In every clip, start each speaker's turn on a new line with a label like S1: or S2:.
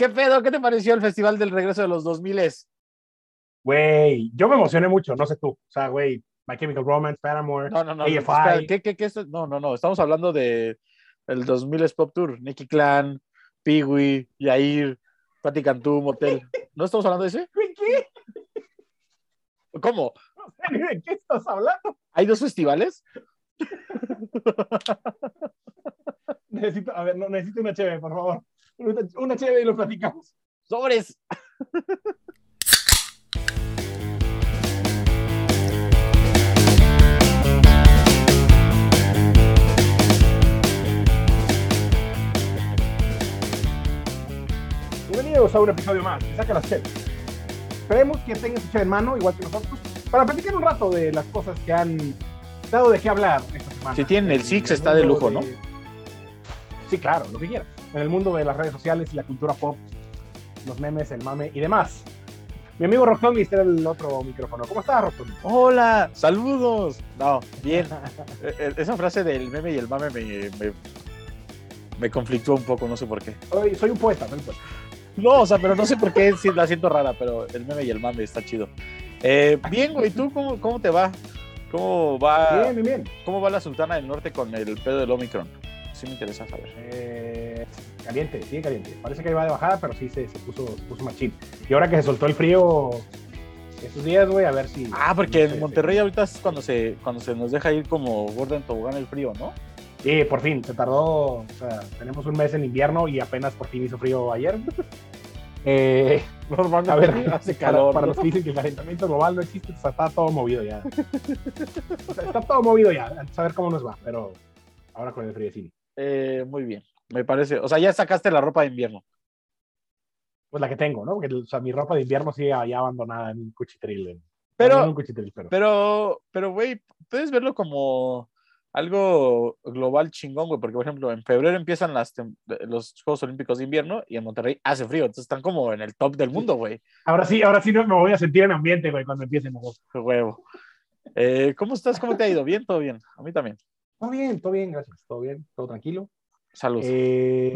S1: ¿Qué pedo? ¿Qué te pareció el Festival del Regreso de los 2000?
S2: Güey, yo me emocioné mucho, no sé tú. O sea, güey, My Chemical Romance, Paramore,
S1: No, no, no.
S2: AFI.
S1: espera, ¿Qué, qué, qué es? No, no, no. Estamos hablando de el 2000 Pop Tour. Nicky Clan, Peewee, Yair, Patti Cantú, Motel. ¿No estamos hablando de ese?
S2: ¿Qué?
S1: ¿Cómo?
S2: No sé ni de qué estás hablando.
S1: ¿Hay dos festivales?
S2: Necesito, a ver, no, necesito una chévere, por favor. Una, una chévere y lo platicamos.
S1: ¡Sobres!
S2: Bienvenidos a un episodio más. de Saca las cheves. Esperemos que tengan su cheve en mano, igual que nosotros, para platicar un rato de las cosas que han dado de qué hablar esta semana.
S1: Si tienen el
S2: En
S1: Six, está de lujo, ¿no?
S2: Sí, claro, lo que quieras. En el mundo de las redes sociales y la cultura pop, los memes, el mame y demás. Mi amigo Rocktommy está en el otro micrófono. ¿Cómo estás, Rocktommy?
S1: ¡Hola! ¡Saludos! No, bien. Eh, eh, Esa frase del meme y el mame me, me, me conflictúa un poco, no sé por qué.
S2: Soy, soy un poeta, soy un poeta.
S1: No, o sea, pero no sé por qué la siento rara, pero el meme y el mame está chido. Eh, bien, güey, ¿tú cómo, cómo te va? ¿Cómo va,
S2: Bien, bien, bien.
S1: ¿Cómo va la Sultana del Norte con el pedo del Omicron? Sí me interesa saber.
S2: Eh, caliente, sigue caliente. Parece que iba de bajada, pero sí se, se puso, se puso machín. Y ahora que se soltó el frío estos días, güey, a ver si.
S1: Ah, porque en Monterrey ahorita es cuando se, cuando se nos deja ir como gordo en tobogán el frío, ¿no?
S2: Sí, por fin, se tardó. O sea, tenemos un mes en invierno y apenas por fin hizo frío ayer. Eh,
S1: Normalmente
S2: a ver,
S1: hace calor.
S2: para
S1: ¿no?
S2: los que dicen que el calentamiento global no existe, o sea, está todo movido ya. O sea, está todo movido ya, a saber cómo nos va, pero ahora con el frío sí.
S1: Eh, muy bien, me parece. O sea, ya sacaste la ropa de invierno.
S2: Pues la que tengo, ¿no? Porque o sea, mi ropa de invierno sigue allá abandonada en un cuchitril. en-
S1: Pero-
S2: no en un cuchitril, pero.
S1: Pero, pero, güey, puedes verlo como algo global chingón, güey, porque, por ejemplo, en febrero empiezan las los Juegos Olímpicos de invierno y en Monterrey hace frío, entonces están como en el top del mundo, güey.
S2: Ahora sí, ahora sí no me voy a sentir en ambiente, güey, cuando empiecen los
S1: huevo. Eh, ¿Cómo estás? ¿Cómo te ha ido? ¿Bien? ¿Todo bien? A mí también.
S2: Todo bien, todo bien, gracias. Todo bien, todo tranquilo.
S1: Salud.
S2: Eh,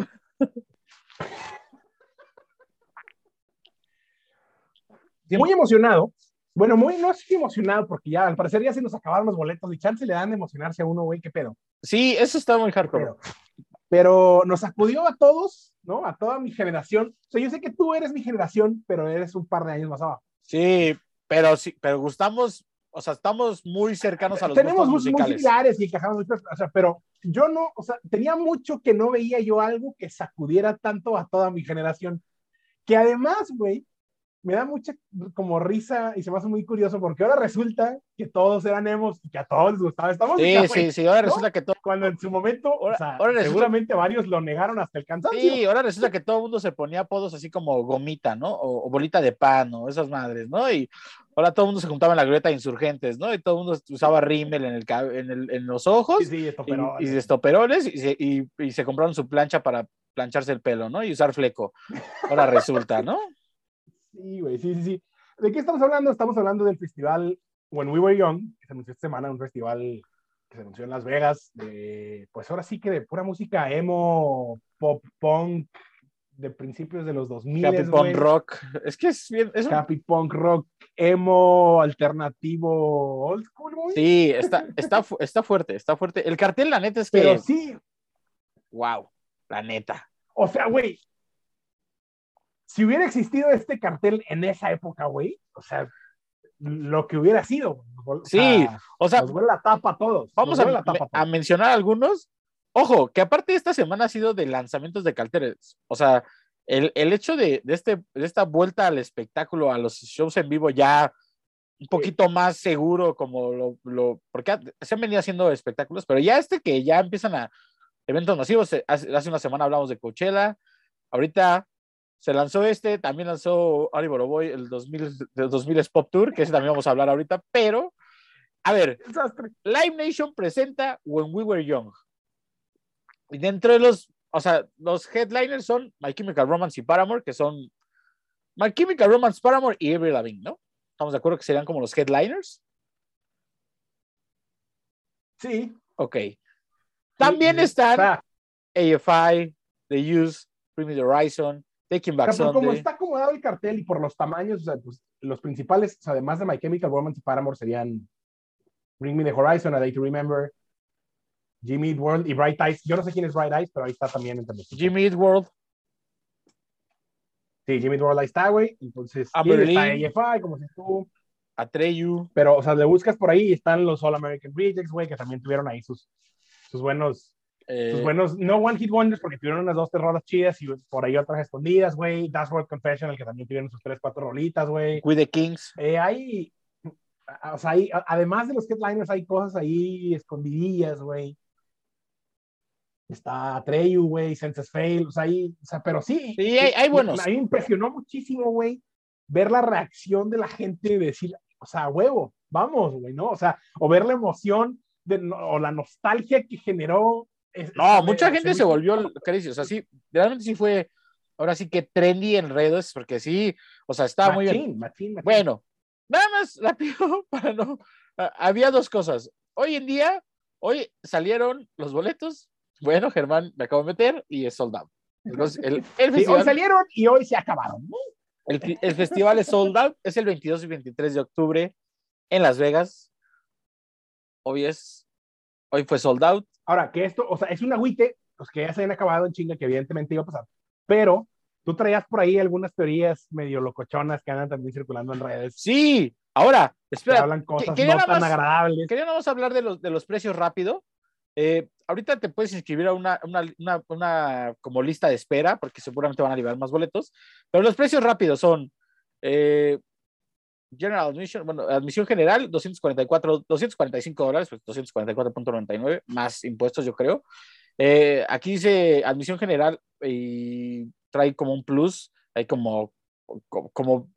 S2: muy emocionado. Bueno, muy, no estoy emocionado porque ya al parecer ya se nos acabaron los boletos y chance le dan de emocionarse a uno, güey, qué pedo.
S1: Sí, eso está muy hardcore.
S2: Pero, pero nos sacudió a todos, ¿no? A toda mi generación. O sea, yo sé que tú eres mi generación, pero eres un par de años más abajo.
S1: Sí, pero sí, pero gustamos, o sea, estamos muy cercanos a los
S2: Tenemos
S1: gustos
S2: gustos muy
S1: musicales.
S2: similares y encajamos o sea, pero yo no, o sea, tenía mucho que no veía yo algo que sacudiera tanto a toda mi generación, que además, güey, me da mucha como risa y se me hace muy curioso porque ahora resulta que todos eran emos y que a todos les gustaba esta música,
S1: Sí, sí, sí, ahora
S2: ¿no?
S1: resulta que todo,
S2: Cuando en su momento,
S1: Ahora-
S2: o sea,
S1: ahora resulta-
S2: seguramente varios lo negaron hasta el cansancio.
S1: sí, ahora resulta que todo el mundo se ponía apodos así como gomita, ¿no? O, o bolita de pan, o esas madres, ¿no? Y ahora todo el mundo se juntaba en la grieta de insurgentes, ¿no? Y todo el mundo usaba rímel en, el, en, el- en los ojos
S2: Sí, sí, esto,
S1: y, y estoperoles y se, y- y se compraron su plancha para plancharse el pelo, ¿no? Y usar fleco. Ahora resulta, ¿no?
S2: Sí, güey, sí, sí, sí. ¿De qué estamos hablando? Estamos hablando del festival When We Were Young, que se anunció esta semana, un festival que se anunció en Las Vegas, de, pues ahora sí que de pura música emo, pop, punk, de principios de los 2000,
S1: Happy. Punk Rock. Es que es bien, es un-
S2: Happy punk rock, emo, alternativo, old school, güey.
S1: Sí, está, está, fu- está fuerte, está fuerte. El cartel, la neta, es que,
S2: Pero sí,
S1: wow, la neta.
S2: o sea, güey, si hubiera existido este cartel en esa época, güey, o sea, lo que hubiera sido. güey. O
S1: Sí,
S2: sea,
S1: O sea,
S2: nos huele la tapa a todos.
S1: vamos a,
S2: la tapa
S1: a
S2: todos.
S1: mencionar algunos. Ojo, que aparte esta semana ha sido de lanzamientos de carteles. O sea, el, el hecho de, de este, de esta vuelta al espectáculo, a los shows en vivo ya un poquito más seguro, como lo, lo- porque se han venido haciendo espectáculos, pero ya este que ya empiezan a eventos masivos, hace, hace una semana hablamos de Coachella, ahorita se lanzó este, también lanzó Ari Boroboy el 2000, el 2000 Pop Tour, que ese también vamos a hablar ahorita, pero, a ver. Live Nation presenta When We Were Young. Y dentro de los, o sea, los headliners son My Chemical Romance y Paramore, que son My Chemical Romance, Paramore y Avril Lavigne, ¿no? Estamos de acuerdo que serían como los headliners.
S2: Sí.
S1: Ok. También están AFI, The Use, the Horizon,
S2: O
S1: Back
S2: sea, por como está acomodado el cartel y por los tamaños, o sea, pues, los principales, o sea, además de My Chemical Romance y Paramore, serían Bring Me the Horizon, A Day to Remember, Jimmy Eat World y Bright Eyes. Yo no sé quién es Bright Eyes, pero ahí está también entre los.
S1: Jimmy Eat World.
S2: Sí, Jimmy Eat World ahí está, güey. Entonces,
S1: A
S2: está. AFI, como si tú.
S1: Atreyu.
S2: Pero, o sea, le buscas por ahí y están los All American Rejects, güey, que también tuvieron ahí sus, sus buenos
S1: eh,
S2: sus buenos, no One Hit Wonders, porque tuvieron unas dos, tres rolas chidas y por ahí otras escondidas, güey. That's World Confessional, que también tuvieron sus tres, cuatro rolitas, güey.
S1: We the Kings.
S2: Eh, hay, o sea, hay, además de los headliners, hay cosas ahí escondidillas, güey. Está Treyu, güey, Senses Fail, o sea, ahí, o sea, pero sí.
S1: Sí, hay- hay buenos.
S2: A mí me impresionó muchísimo, güey, ver la reacción de la gente de decir, o sea, huevo, vamos, güey, ¿no? O sea, o ver la emoción de, o la nostalgia que generó.
S1: No, mucha gente se volvió crazy. O sea, sí, realmente sí fue. Ahora sí que trendy en redes, porque sí, o sea, estaba muy bien.
S2: Machín, machín, machín.
S1: Bueno, nada más rápido para no. ah, Había dos cosas. Hoy en día, hoy salieron los boletos. Bueno, Germán me acabo de meter y es sold out. Entonces, el, el
S2: Sí, hoy
S1: festival,
S2: salieron y hoy se acabaron. ¿no?
S1: el, el festival es sold out. Es el 22 y 23 de octubre en Las Vegas. Hoy es. Hoy fue sold out.
S2: Ahora, que esto, o sea, es un agüite, pues que ya se habían acabado en chinga, que evidentemente iba a pasar. Pero tú traías por ahí algunas teorías medio locochonas que andan también circulando en redes.
S1: Sí, ahora,
S2: Que
S1: espera.
S2: hablan cosas
S1: quería
S2: no tan
S1: más-
S2: agradables.
S1: Quería nada más hablar de los, de los precios rápido. Eh, ahorita te puedes inscribir a una, una, una, una como lista de espera, porque seguramente van a liberar más boletos. Pero los precios rápidos son eh, General Admission, bueno, admisión general, 244, 245 dólares, pues 244.99, más impuestos, yo creo. Eh, aquí dice admisión general y trae como un plus, hay como, como,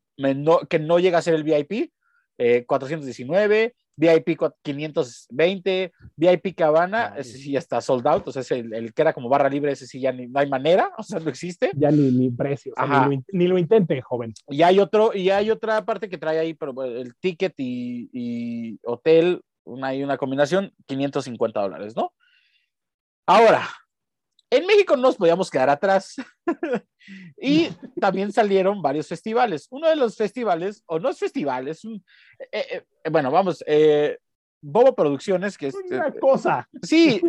S1: que no llega a ser el VIP, eh, 419, VIP cua- 520, VIP Cabana,
S2: Nice.
S1: ese sí ya está sold out, o sea, es el, el que era como barra libre, ese sí ya ni- no hay manera, o sea, no existe.
S2: Ya ni, ni precio, o sea, ni, lo, ni lo intente, joven.
S1: Y hay otro, y hay otra parte que trae ahí, pero el ticket y, y hotel, una, hay una combinación, 550 dólares, ¿no? Ahora, en México no nos podíamos quedar atrás. y también salieron varios festivales. Uno de los festivales, o no es festival, es un, eh, eh, bueno, vamos, eh, Bobo Producciones, que es,
S2: Una
S1: eh,
S2: cosa,
S1: sí,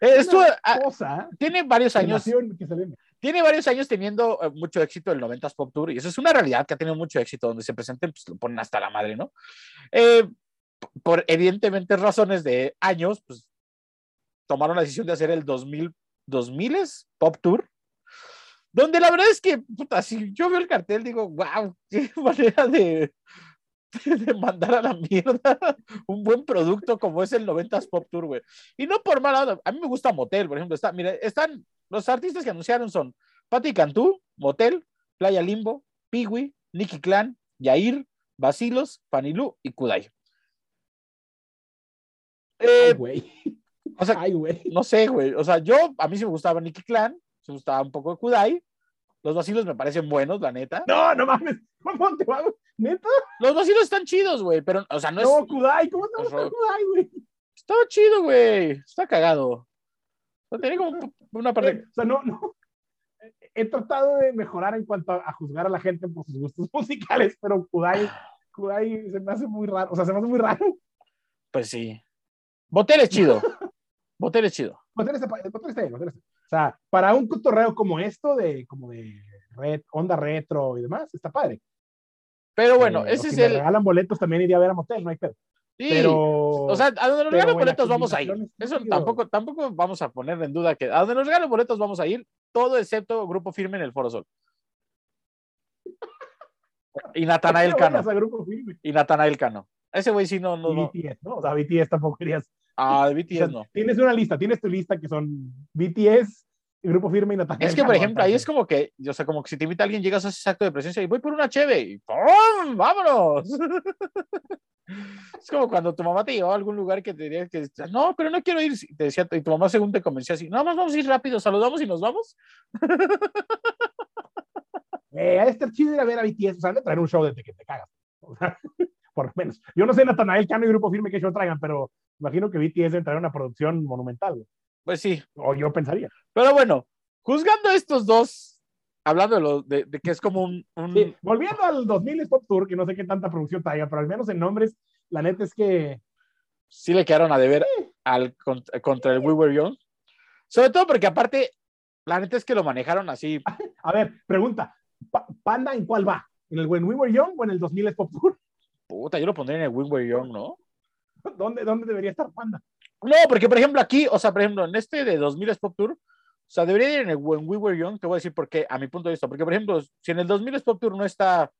S1: eh,
S2: una
S1: ah,
S2: cosa.
S1: tiene varios años tiene varios años teniendo eh, mucho éxito el 90s Pop Tour y eso es una realidad que ha tenido mucho éxito donde se presenten, pues lo ponen hasta la madre, ¿no? Eh, por evidentemente razones de años, pues tomaron la decisión de hacer el 2000, 2000s Pop Tour, donde la verdad es que, puta, si yo veo el cartel, digo, wow, qué manera de, de mandar a la mierda un buen producto como es el 90s Pop Tour, güey. Y no por mala a mí me gusta Motel, por ejemplo, está, mira, están los artistas que anunciaron son Patti Cantú, Motel, Playa Limbo, Piwi, Nicky Clan, Yair, Basilos, Fanilú y Kudai. Eh. O sea,
S2: Ay, güey.
S1: no sé, güey. O sea, yo, a mí sí me gustaba Nicky Clan, me gustaba un poco de Kudai. Los vacilos me parecen buenos, la neta.
S2: No, no mames. ¿Cómo te va? ¿Neta?
S1: Los vacilos están chidos, güey, pero, o sea, no es.
S2: No, Kudai. ¿Cómo te
S1: es
S2: gusta. Kudai, güey?
S1: Estaba chido, güey. Está cagado. O sea, tenía como una parte.
S2: Eh, O sea, no, no. He tratado de mejorar en cuanto a, a juzgar a la gente por sus gustos musicales, pero Kudai, Kudai se me hace muy raro. O sea, se me hace muy raro.
S1: Pues sí. Botel es chido. Botel es chido.
S2: Botel está, está bien, está bien. O sea, para un cotorreo como esto, de como de red, onda retro y demás, está padre.
S1: Pero bueno,
S2: Eh,
S1: ese es
S2: si me
S1: el.
S2: regalan boletos, también iría a ver a Motel, no hay pedo.
S1: Sí,
S2: Pero.
S1: o sea, a donde nos regalen boletos vamos a ir. Eso tampoco, tampoco vamos a poner en duda que a donde nos regalen boletos vamos a ir, todo excepto Grupo Firme en el Foro Sol. Y Natanael
S2: No
S1: Cano.
S2: grupo firme.
S1: Y Natanael Cano. Ese güey sí no, no,
S2: Y
S1: no.
S2: BTS, ¿no? O sea, BTS tampoco querías.
S1: Ah, de
S2: o
S1: BTS
S2: sea,
S1: no.
S2: Tienes una lista, tienes tu lista que son BTS, Grupo Firme y Natalia.
S1: Es que, por ejemplo, ahí es como que, o sea, como que si te invita alguien, llegas a ese acto de presencia y voy por una cheve y ¡pum! ¡Vámonos! es como cuando tu mamá te llevaba a algún lugar que te diría que, no, pero no quiero ir. Y te decía, y tu mamá según te convencía así, no, más vamos a ir rápido, saludamos y nos vamos.
S2: Eh, ha de estar chido ir a ver a BTS, o sea, de traer un show de que te cagas. O sea, por lo menos. Yo no sé Natanael Cano y Grupo Firme qué show traigan, pero imagino que BTS debe traer una producción monumental, güey.
S1: Pues sí,
S2: o yo pensaría.
S1: Pero bueno, juzgando estos dos hablando de, lo, de, de que es como un... un-
S2: Sí, volviendo al 2000 Pop Tour, que no sé qué tanta producción traiga, pero al menos en nombres, la neta es que
S1: sí le quedaron a deber al, contra, contra el We Were Young. Sobre todo porque aparte, la neta es que lo manejaron así.
S2: A ver, pregunta, Pa- ¿Panda en cuál va? ¿En el When We Were Young o en el 2000 Pop Tour?
S1: Puta, yo lo pondría en el We Were Young, ¿no?
S2: ¿Dónde, ¿Dónde debería estar Panda?
S1: No, porque por ejemplo aquí, o sea, por ejemplo, en este de 2000 Pop Tour, o sea, debería ir en el When We Were Young, te voy a decir por qué, a mi punto de vista, porque por ejemplo, si en el 2000 Pop Tour no está,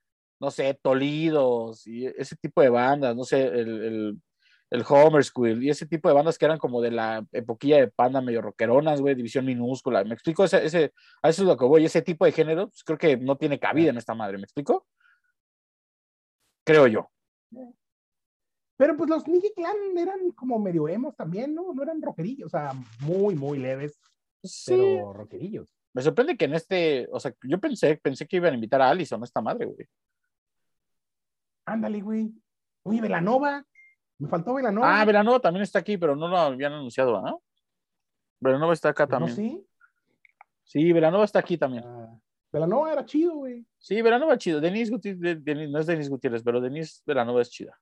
S1: no sé, Tolidos y ese tipo de bandas, no sé, el, el, el Homer School y ese tipo de bandas que eran como de la epoquilla de panda medio rockeronas, güey, división minúscula, ¿me explico? Ese, ese, a eso es lo que voy, ese tipo de género, pues creo que no tiene cabida en esta madre, ¿me explico? Creo yo.
S2: Pero pues los Nicky Clan eran como medio emos también, ¿no? No eran rockerillos, o sea, muy, muy leves,
S1: Sí.
S2: pero rockerillos.
S1: Me sorprende que en este, o sea, yo pensé, pensé que iban a invitar a Allison, esta madre, güey.
S2: Ándale, güey. Oye, Velanova. Me faltó Velanova.
S1: Ah, Velanova también está aquí, pero no lo habían anunciado, ¿no? Velanova está acá
S2: Pues No,
S1: también.
S2: sí.
S1: Sí, Velanova está aquí también.
S2: Ah, Velanova era chido, güey.
S1: Sí, Velanova es chido. Denise Gutiérrez, no es Denise Gutiérrez, pero Denise Velanova es chida.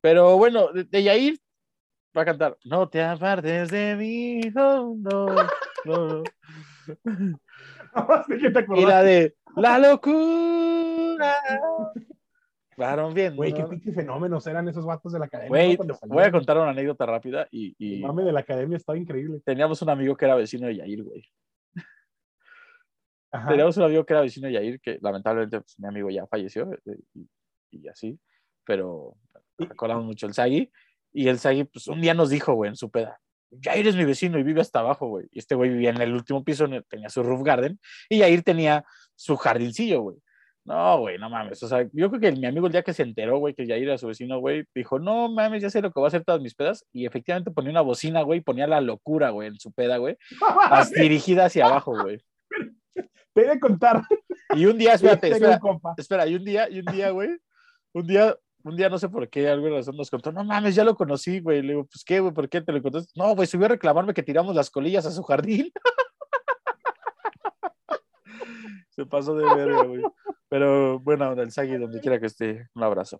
S1: Pero bueno, de, de Yair va a cantar. No te apartes de mí, oh, no, no, no.
S2: ¿De qué te
S1: Y la de La locura. Claro, bien.
S2: Güey, qué
S1: ¿no?
S2: pinches fenómenos eran esos vatos de la academia.
S1: Güey, voy a contar una anécdota rápida y,
S2: El
S1: y
S2: mame de la academia estaba increíble.
S1: teníamos un amigo que era vecino de Yair, güey.
S2: Ajá.
S1: Teníamos un amigo que era vecino de Yair, que lamentablemente pues, mi amigo ya falleció eh, y, y así, pero recordamos mucho el Sagi. Y el Sagi, pues un día nos dijo, güey, en su peda, Yair es mi vecino y vive hasta abajo, güey. Y este güey vivía en el último piso, tenía su roof garden, y Yair tenía su jardincillo, güey. No, güey, no mames. O sea, yo creo que mi amigo el día que se enteró, güey, que Yair era su vecino, güey, dijo, no mames, ya sé lo que voy a hacer todas mis pedas. Y efectivamente ponía una bocina, güey, ponía la locura, güey, en su peda, güey, dirigida hacia abajo, güey.
S2: Te he de contar.
S1: Y un día, espérate, espera, espera, y un día, y un día, güey, un día, un día, no sé por qué, alguna razón nos contó, no mames, ya lo conocí, güey. Le digo, pues qué, güey, ¿por qué te lo contaste? No, güey, subió a reclamarme que tiramos las colillas a su jardín. Se pasó de verga, güey. Pero bueno, del Sagi, donde quiera que esté, un abrazo.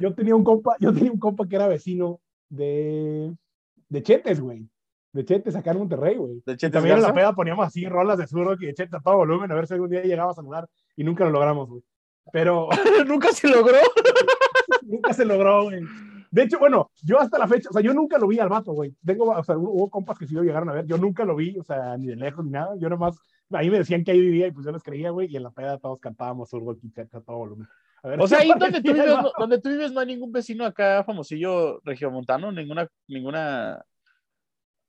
S2: Yo tenía un compa, yo tenía un compa que era vecino de, de Chetes, güey. De Chetes acá en Monterrey, güey.
S1: ¿De
S2: Y
S1: Chetes
S2: también en la peda poníamos así rolas de sur y de Chetes a todo volumen a ver si algún día llegaba a saludar y nunca lo logramos, güey. Pero
S1: Nunca se logró.
S2: nunca se logró, güey. De hecho, bueno, yo hasta la fecha, o sea, yo nunca lo vi al vato, güey. Tengo, o sea, hubo compas que sí lo llegaron a ver, yo nunca lo vi, o sea, ni de lejos ni nada. Yo nomás, ahí me decían que ahí vivía y pues yo les creía, güey, y en la peda todos cantábamos surdo y Chetes a todo volumen. A ver
S1: O sea, ahí donde tú,
S2: aparecía el
S1: vives,
S2: vato.
S1: no, donde tú vives no hay ningún vecino acá famosillo regiomontano, ninguna, ninguna,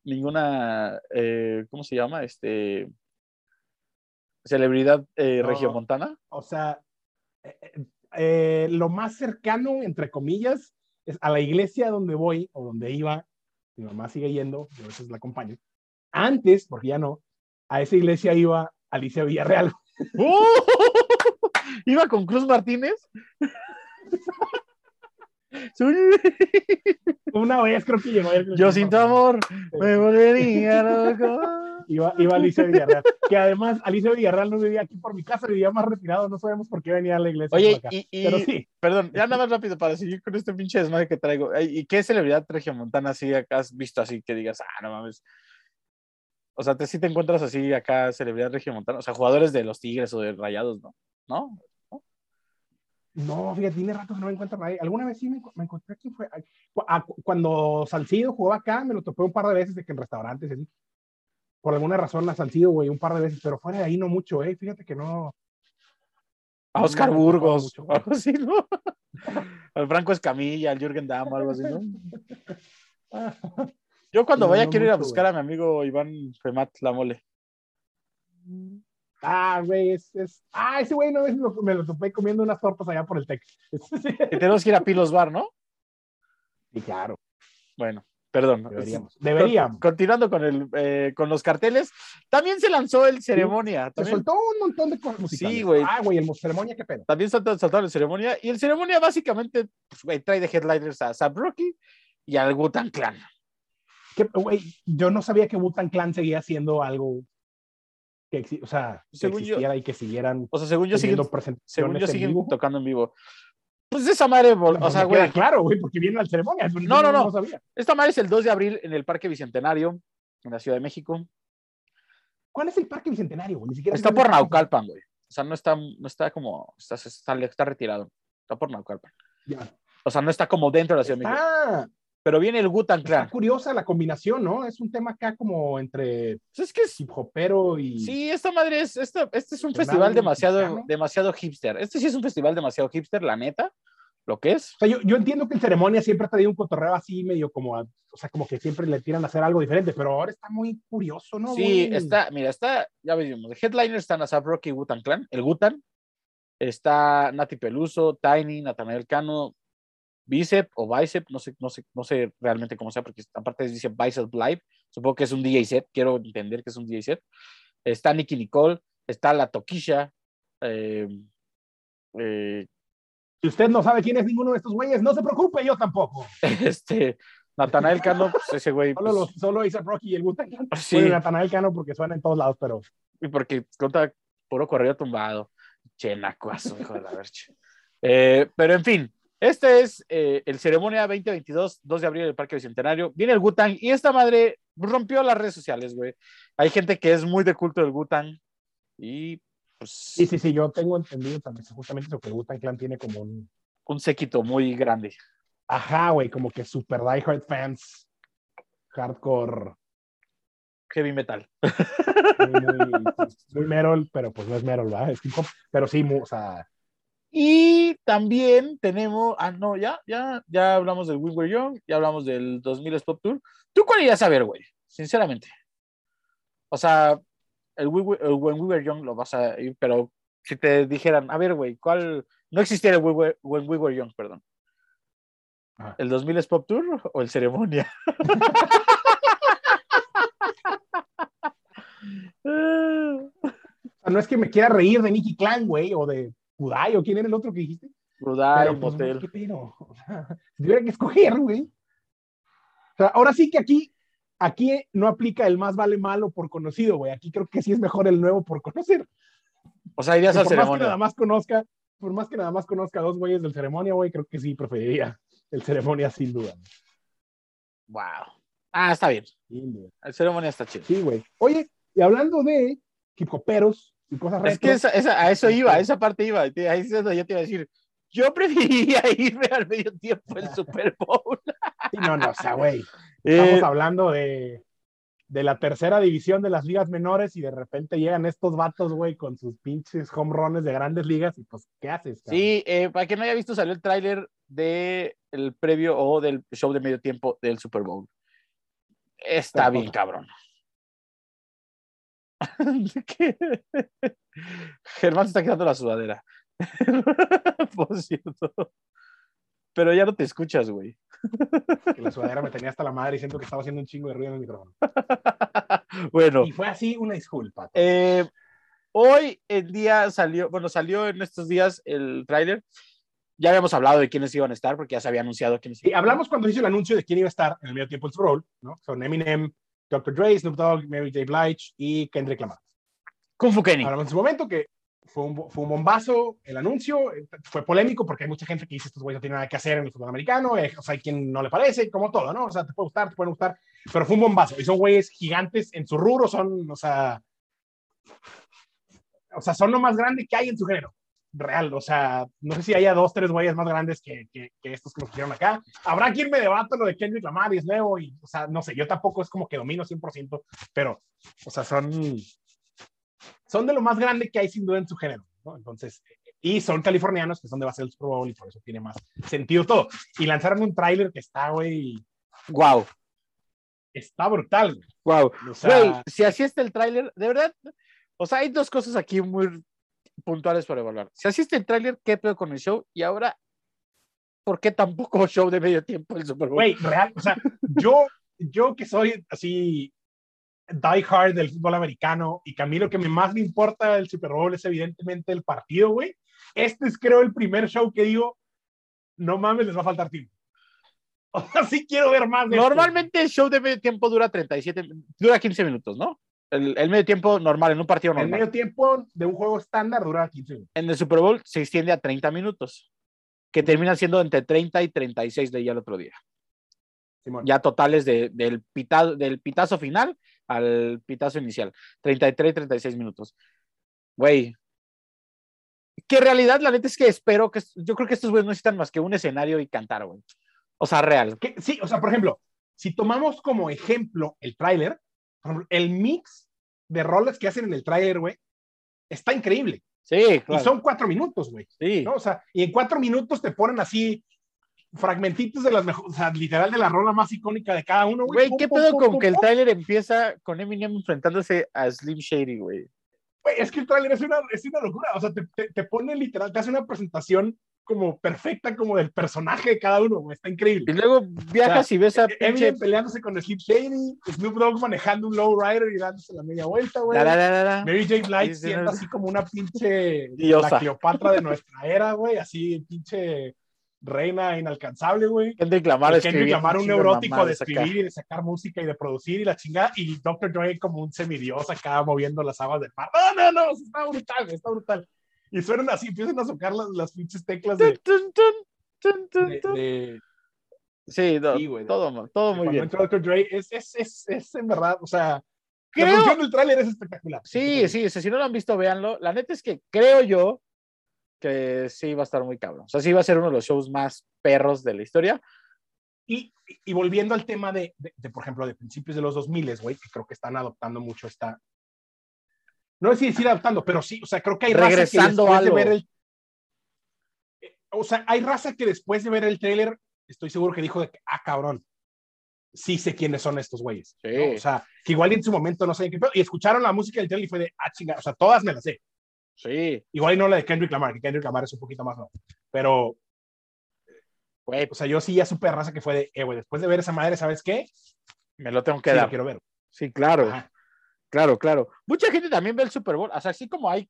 S1: ninguna, eh, ¿cómo se llama? Este, celebridad eh,
S2: No.
S1: regiomontana.
S2: o sea, eh, eh, lo más cercano, entre comillas, es a la iglesia donde voy o donde iba. Mi mamá sigue yendo, yo a veces la acompaño. Antes, porque ya no, a esa iglesia iba Alicia Villarreal.
S1: Iba con Cruz Martínez.
S2: Una vez creo que llegó.
S1: Yo sin tu amor me volvería loco.
S2: Iba, iba Alicia Villarreal. Que además, Alicia Villarreal no vivía aquí por mi casa, vivía más retirado. No sabemos por qué venía a la iglesia.
S1: Oye,
S2: acá.
S1: y, y-
S2: Pero sí,
S1: perdón, ya nada más rápido para seguir con este pinche desmadre que traigo. ¿Y qué celebridad regiomontana así acá has visto así que digas, ah, no mames? O sea, te, sí te encuentras así acá, celebridad regiomontana, o sea, jugadores de los Tigres o de Rayados, ¿no? ¿No?
S2: No, fíjate, tiene rato que no me encuentro nadie. Alguna vez sí me, me encontré quién fue. A- Cuando Salcido jugaba acá, me lo topé un par de veces de que en restaurantes, así. Por alguna razón a Salcido, güey, un par de veces, pero fuera de ahí no mucho, eh. Fíjate que no.
S1: A Oscar
S2: No
S1: Burgos, algo así, ¿no? Al Franco Escamilla, al Jürgen Damm, algo así, ¿no? Yo cuando
S2: No,
S1: vaya
S2: no
S1: quiero ir a buscar a mi amigo Iván Femat La Mole.
S2: Ah, güey, es, es. Ah, ese güey vez lo- me lo topé comiendo unas tortas allá por el Tec.
S1: Tenemos que ir a Pilos Bar, ¿no?
S2: Sí, claro,
S1: Bueno, perdón.
S2: deberíamos. Deberíamos.
S1: Con- Continuando con, el, eh, con los carteles, también se lanzó el ceremonia.
S2: Se
S1: También,
S2: soltó un montón de cosas musicales.
S1: Sí, güey.
S2: Ah, güey, el ceremonia, qué pedo.
S1: también soltó, soltaron el ceremonia. Y el ceremonia básicamente pues, güey, trae de headliners a Sam Rocky y al Wu-Tang Clan.
S2: Que, güey, yo no sabía que Butan Clan seguía haciendo algo que o sea, que
S1: Según yo-
S2: existiera y que siguieran
S1: O sea, según yo siguen, según yo
S2: en
S1: siguen
S2: vivo.
S1: tocando en vivo. Pues esa madre, o sea, güey,
S2: Claro, güey, porque viene la ceremonia.
S1: No, no,
S2: yo
S1: no.
S2: sabía.
S1: esta madre es el 2 de abril en el Parque Bicentenario, en la Ciudad de México.
S2: ¿Cuál es el Parque Bicentenario, güey? Ni siquiera
S1: Está por Naucalpan, güey. O sea, no está, no está como, está, está, está retirado. Está por Naucalpan.
S2: Ya.
S1: O sea, no está como dentro de la Ciudad de México.
S2: Está,
S1: Pero viene el Gutan
S2: está
S1: Clan.
S2: curiosa la combinación, ¿no? Es un tema acá como entre
S1: Pues es que es,
S2: hip hopero y.
S1: sí, esta madre es, esta, este es un festival demasiado,
S2: mexicano.
S1: demasiado hipster. Este sí es un festival demasiado hipster, la neta. Lo que es.
S2: O sea, yo, yo entiendo que en ceremonia siempre ha traído un cotorreo así medio como, a- o sea, como que siempre le tiran a hacer algo diferente, pero ahora está muy curioso, ¿no?
S1: Sí,
S2: Muy-
S1: está, mira, está, ya vimos, de headliner están Asap Rocky y Gutan Clan, el Gutan, está Nati Peluso, Tiny, Natanael Cano, Bicep o Bicep, no sé, no sé, no sé realmente cómo sea, porque aparte dice Bicep Live, supongo que es un DJ set, quiero entender que es un DJ set. Está Nicky Nicole, está La Toquisha, eh, eh,
S2: Si usted no sabe quién es ninguno de estos güeyes, no se preocupe, yo tampoco.
S1: este, Natanael Cano, pues ese güey,
S2: Solo,
S1: pues,
S2: los, solo Isaac Rocky y el Wu-Tang Clan.
S1: sí,
S2: Bueno, Natanael Cano porque suena en todos lados, pero
S1: y porque conta puro correo tumbado. Che, nacuazo, hijo de la verche. Eh, pero en fin, este es eh, el ceremonia 2022, 2 de abril del Parque Bicentenario. Viene el Gutang y esta madre rompió las redes sociales, güey. Hay gente que es muy de culto del Gutang y pues
S2: sí, sí, sí, yo tengo entendido también justamente eso que el Wu-Tang Clan tiene como un,
S1: un séquito muy grande.
S2: ajá, güey, como que super diehard fans, hardcore,
S1: Heavy metal.
S2: muy, muy, muy Merol, pero pues no es Merol, ¿verdad? Es hop, pero sí, o sea,
S1: Y también tenemos, ah, no, ya, ya, ya hablamos del We Were Young, ya hablamos del 2000 Pop Tour. ¿Tú cuál irías a ver, güey? Sinceramente. O sea, el, We Were- el When We Were Young lo vas a ir, pero si te dijeran, a ver, güey, ¿cuál? No existiera el We Were- When We Were Young, perdón. ¿El 2000 Pop Tour o el Ceremonia?
S2: no es que me quiera reír de Nicky Clan, güey, o de Kudai, o quién era el otro que dijiste.
S1: Rudai,
S2: Pero, pues,
S1: Motel.
S2: qué pedo. O sea, si tuviera que escoger, güey. O sea, ahora sí que aquí, aquí no aplica el más vale malo por conocido, güey. Aquí creo que sí es mejor el nuevo por conocer.
S1: O sea, irías al
S2: por más que nada
S1: Ceremonia.
S2: más conozca, por más que nada más conozca a dos güeyes del ceremonia, güey, creo que sí preferiría el ceremonia sin duda.
S1: Wow. Ah, está bien. El Ceremonia está chido.
S2: Sí, güey. Oye, y hablando de hip hoperos y cosas
S1: Es que
S2: retro,
S1: esa, esa- a eso iba, a esa parte iba. Ahí es yo te iba a decir, yo preferiría irme al medio tiempo el Super Bowl.
S2: no, no, o sea, güey.
S1: Eh,
S2: Estamos hablando de, de la tercera división de las ligas menores y de repente llegan estos vatos, güey, con sus pinches home runs de grandes ligas y pues, ¿qué haces? cabrón?
S1: sí, eh, para quien no haya visto, salió el tráiler del previo o del show de medio tiempo del Super Bowl. Está
S2: Pero-
S1: bien, cabrón. Germán se está quedando la sudadera. Por cierto. Pero ya no te escuchas, güey.
S2: Que la sudadera me tenía hasta la madre diciendo que estaba haciendo un chingo de ruido en el micrófono.
S1: bueno,
S2: Y fue así una disculpa.
S1: Eh, hoy en día salió, bueno, salió en estos días el tráiler. Ya habíamos hablado de quiénes iban a estar porque ya se había anunciado quiénes
S2: Y
S1: iban a
S2: hablamos cuando hizo el anuncio de quién iba a estar en el medio tiempo del Super Bowl, ¿no? Son Eminem, Dr. Dre, Snoop Dogg, Mary J. Blige y Kendrick Lamar.
S1: Kung Fu Kenny.
S2: Hablamos en su momento que fue un, fue un bombazo el anuncio, fue polémico porque hay mucha gente que dice estos güeyes no tienen nada que hacer en el fútbol americano, eh, o sea, hay quien no le parece, como todo, ¿no? O sea, te puede gustar, te puede gustar, pero fue un bombazo y son güeyes gigantes en su rubro, son, o sea, o sea, son lo más grande que hay en su género. Real, o sea, no sé si haya dos, tres güeyes más grandes que, que, que estos que nos pusieron acá. Habrá quien me debata lo de Kendrick Lamar y es nuevo, y, o sea, no sé, yo tampoco es como que domino 100%, pero, o sea, son, son de lo más grande que hay sin duda en su género, ¿no? Entonces, y son californianos, que va a ser el Super Bowl y por eso tiene más sentido todo. Y lanzaron un tráiler que está, güey,
S1: Wow,
S2: está brutal, güey.
S1: wow.
S2: O sea,
S1: Güey, si así está el tráiler, de verdad, o sea, hay dos cosas aquí muy puntuales para evaluar. Si así está el tráiler, ¿qué pedo con el show? Y ahora, ¿por qué tampoco show de medio tiempo el Super Bowl?
S2: güey, real, o sea, yo, yo que soy así die hard del fútbol americano y que a mí lo que más me importa del Super Bowl es evidentemente el partido, güey. Este es creo el primer show que digo, no mames, les va a faltar tiempo. O sea, sí quiero ver más de esto.
S1: Normalmente el show de medio tiempo dura 37, dura 15 minutos, ¿no? El, el medio tiempo normal, en un partido
S2: El
S1: normal.
S2: medio tiempo de un juego estándar dura 15 minutos.
S1: En el Super Bowl se extiende a 30 minutos, que termina siendo entre 30 y 36 de ya el otro día.
S2: Simón.
S1: Ya totales de- del, pita- del pitazo final al pitazo inicial. 33, 36 minutos. Güey. Que en realidad, la neta es que espero que. Yo creo que estos güeyes no necesitan más que un escenario y cantar, güey. O sea, real.
S2: Que- sí, o sea, por ejemplo, si tomamos como ejemplo el tráiler, por ejemplo, el mix de roles que hacen en el tráiler, güey, está increíble.
S1: Sí, claro.
S2: Y son cuatro minutos, güey.
S1: sí.
S2: ¿no? O sea, y en cuatro minutos te ponen así fragmentitos de las mejores, o sea, literal de la rola más icónica de cada uno,
S1: Güey,
S2: Pum,
S1: ¿qué pedo con que el tráiler empieza con Eminem enfrentándose a Slim Shady, güey?
S2: Güey, es que el tráiler es una, es una locura, o sea, te, te, te pone literal, te hace una presentación como perfecta como del personaje de cada uno, güey, está
S1: Y
S2: increíble.
S1: luego viajas y ves a pinche.
S2: Eminem peleándose con Slim Shady, Snoop Dogg manejando un lowrider y dándose la media vuelta, güey.
S1: La, la, la.
S2: Mary J. Blige
S1: Sí,
S2: siendo
S1: no.
S2: así como una pinche
S1: Diosa.
S2: la Cleopatra de nuestra era, güey, así pinche reina inalcanzable, güey.
S1: Kendrick Lamar
S2: El Kendrick
S1: escribiendo
S2: Lamar, un neurótico de escribir y de sacar música y de producir y la chingada, y Dr. Dre como un semidios acá moviendo las aguas del mar. No, no, no, está brutal, está brutal. Y suenan así, empiezan a tocar las, las pinches teclas de,
S1: Tun, tun, tun, tun,
S2: de-
S1: tun.
S2: de-
S1: Sí, no,
S2: Sí, güey,
S1: todo, todo muy bien.
S2: Dre. Es, es, es, es en verdad, o sea, la
S1: Creo,
S2: producción del tráiler es espectacular.
S1: sí, sí, sí, si no lo han visto, véanlo. La neta es que creo yo que sí va a estar muy cabrón. O sea, sí va a ser uno de los shows más perros de la historia.
S2: Y, y volviendo al tema de, de, de, por ejemplo, de principios de los 2000, güey, que creo que están adoptando mucho esta. No sé si decir adoptando, pero sí, o sea, creo que hay
S1: Regresando
S2: raza que después de ver el. eh, O sea, hay raza que después de ver el tráiler, estoy seguro que dijo de que, ah, cabrón, sí sé quiénes son estos güeyes.
S1: Sí.
S2: ¿no? O sea, que igual en su momento no sabían qué y escucharon la música del tráiler y fue de, ah, chinga, o sea, todas me las sé.
S1: Sí,
S2: Igual no la de Kendrick Lamar, que Kendrick Lamar es un poquito más, no. Pero,
S1: güey,
S2: o sea, yo sí ya supe raza que fue de, eh, güey, después de ver esa madre, ¿sabes qué?
S1: me lo tengo que
S2: Sí, lo
S1: dar.
S2: quiero ver.
S1: Sí, claro.
S2: Ajá.
S1: Claro, claro. Mucha gente también ve el Super Bowl. O sea, así como hay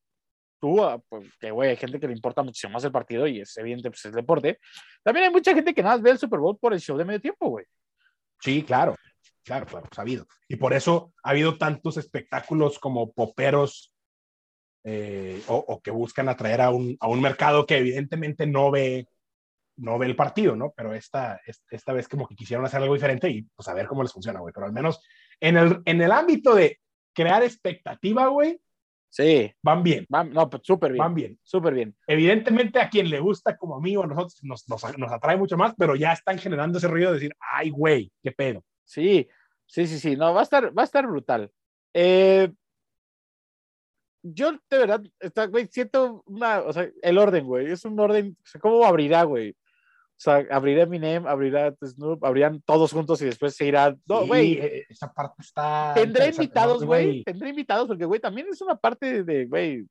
S1: tú, ah, pues, que güey, hay gente que le importa muchísimo más el partido y es evidente, pues es deporte. También hay mucha gente que nada más ve el Super Bowl por el show de medio tiempo, güey.
S2: Sí, claro, claro, claro, sabido. Y por eso ha habido tantos espectáculos como poperos eh, o, o que buscan atraer a un, a un mercado que evidentemente no ve, no ve el partido, ¿no? Pero esta, es- esta vez como que quisieron hacer algo diferente y pues a ver cómo les funciona, güey. Pero al menos en el, en el ámbito de crear expectativa, güey,
S1: Sí,
S2: van bien,
S1: van- no, pues súper bien,
S2: van bien.
S1: súper bien.
S2: Evidentemente a quien le gusta como a mí o a nosotros nos, nos, nos atrae mucho más, pero ya están generando ese ruido de decir, ay, güey, qué pedo.
S1: Sí, sí, sí, sí, no, va a estar, va a estar brutal. Eh, yo de verdad, está, güey, siento una, o sea, el orden, güey, es un orden, o sea, ¿cómo abrirá, güey? O sea, abrirá Eminem, abrirá Snoop, abrirán todos juntos y después se irá. No, güey,
S2: esa parte está.
S1: tendré invitados, güey, tendré invitados porque, güey, también es una parte de, güey,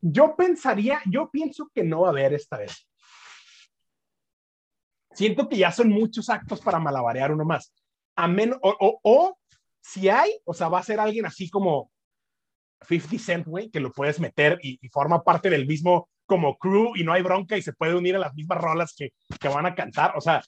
S2: Yo pensaría, yo pienso que no va a haber esta vez. Siento que ya son muchos actos para malabarear uno más. A menos, o, o, o si hay, o sea, va a ser alguien así como 50 Cent, güey, que lo puedes meter y, y forma parte del mismo como crew y no hay bronca y se puede unir a las mismas rolas que, que van a cantar. O sea,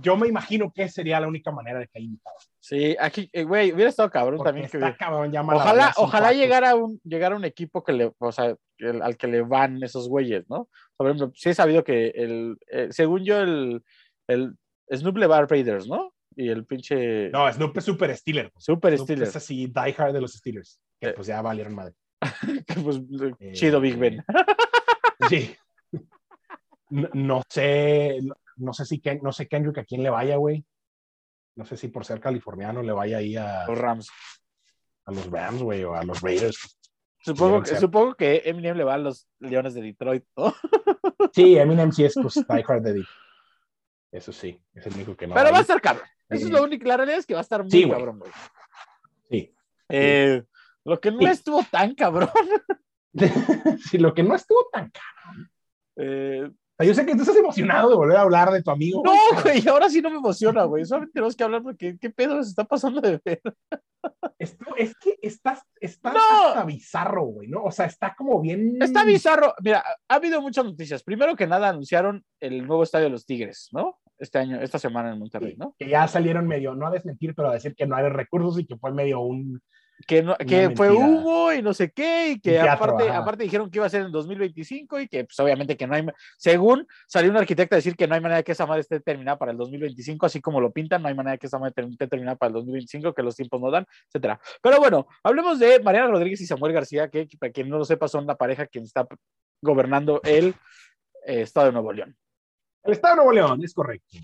S2: yo me imagino que sería la única manera de que haya invitados.
S1: sí, aquí, eh, güey, hubiera estado cabrón
S2: Porque
S1: también que
S2: está cabrón, ya
S1: Ojalá, ojalá llegara un, llegara un equipo que le, o sea, el- al que le van esos güeyes, ¿no? Por ejemplo, sí he sabido que el, eh, según yo, el, el Snoop le va a Raiders, ¿no? Y el pinche
S2: No, Snoop es super Steeler. pues.
S1: Super
S2: Snoop
S1: Steelers.
S2: Es así, die hard de los Steelers. Que
S1: Eh.
S2: pues ya valieron madre.
S1: pues,
S2: Eh,
S1: chido Big Ben.
S2: Sí. No, no sé, no, sé si Ken- no sé Kendrick a quién le vaya, güey. No sé si por ser californiano le vaya ahí a,
S1: Los Rams.
S2: a los Rams, güey, o a los Raiders.
S1: Supongo, que-
S2: ser.
S1: supongo que Eminem le va a los Leones de Detroit, ¿no?
S2: Sí, Eminem sí es pues hard de Dick. Eso sí, es el único que no.
S1: Pero va a estar cabrón. Eso es lo único. La realidad es que va a estar muy
S2: Sí,
S1: cabrón, güey.
S2: Sí.
S1: Eh, lo que no
S2: Sí.
S1: estuvo tan cabrón.
S2: sí, lo que no estuvo tan caro.
S1: eh,
S2: yo sé que tú estás emocionado de volver a hablar de tu amigo.
S1: no, güey, ahora sí no me emociona, güey. Solamente tenemos que hablar porque qué pedo se está pasando de ver.
S2: Esto, es que estás, está
S1: No.
S2: hasta bizarro, güey, ¿no? O sea, está como bien.
S1: Está bizarro. Mira, ha habido muchas noticias. Primero que nada, anunciaron el nuevo estadio de los Tigres, ¿no? este año, esta semana en Monterrey, ¿no?
S2: Que ya salieron medio, no a desmentir, pero a decir que no hay recursos y que fue medio un
S1: que, no, que fue humo y no sé qué, y que
S2: teatro,
S1: aparte,
S2: ajá.
S1: aparte dijeron que iba a ser en 2025 y que pues obviamente que no hay, según salió un arquitecto a decir que no hay manera de que esa madre esté terminada para el 2025, así como lo pintan, no hay manera de que esa madre esté terminada para el 2025, que los tiempos no dan, etcétera. Pero bueno, hablemos de Mariana Rodríguez y Samuel García, que para quien no lo sepa son la pareja quien está gobernando el eh, estado de Nuevo León.
S2: El Estado de Nuevo León, es correcto.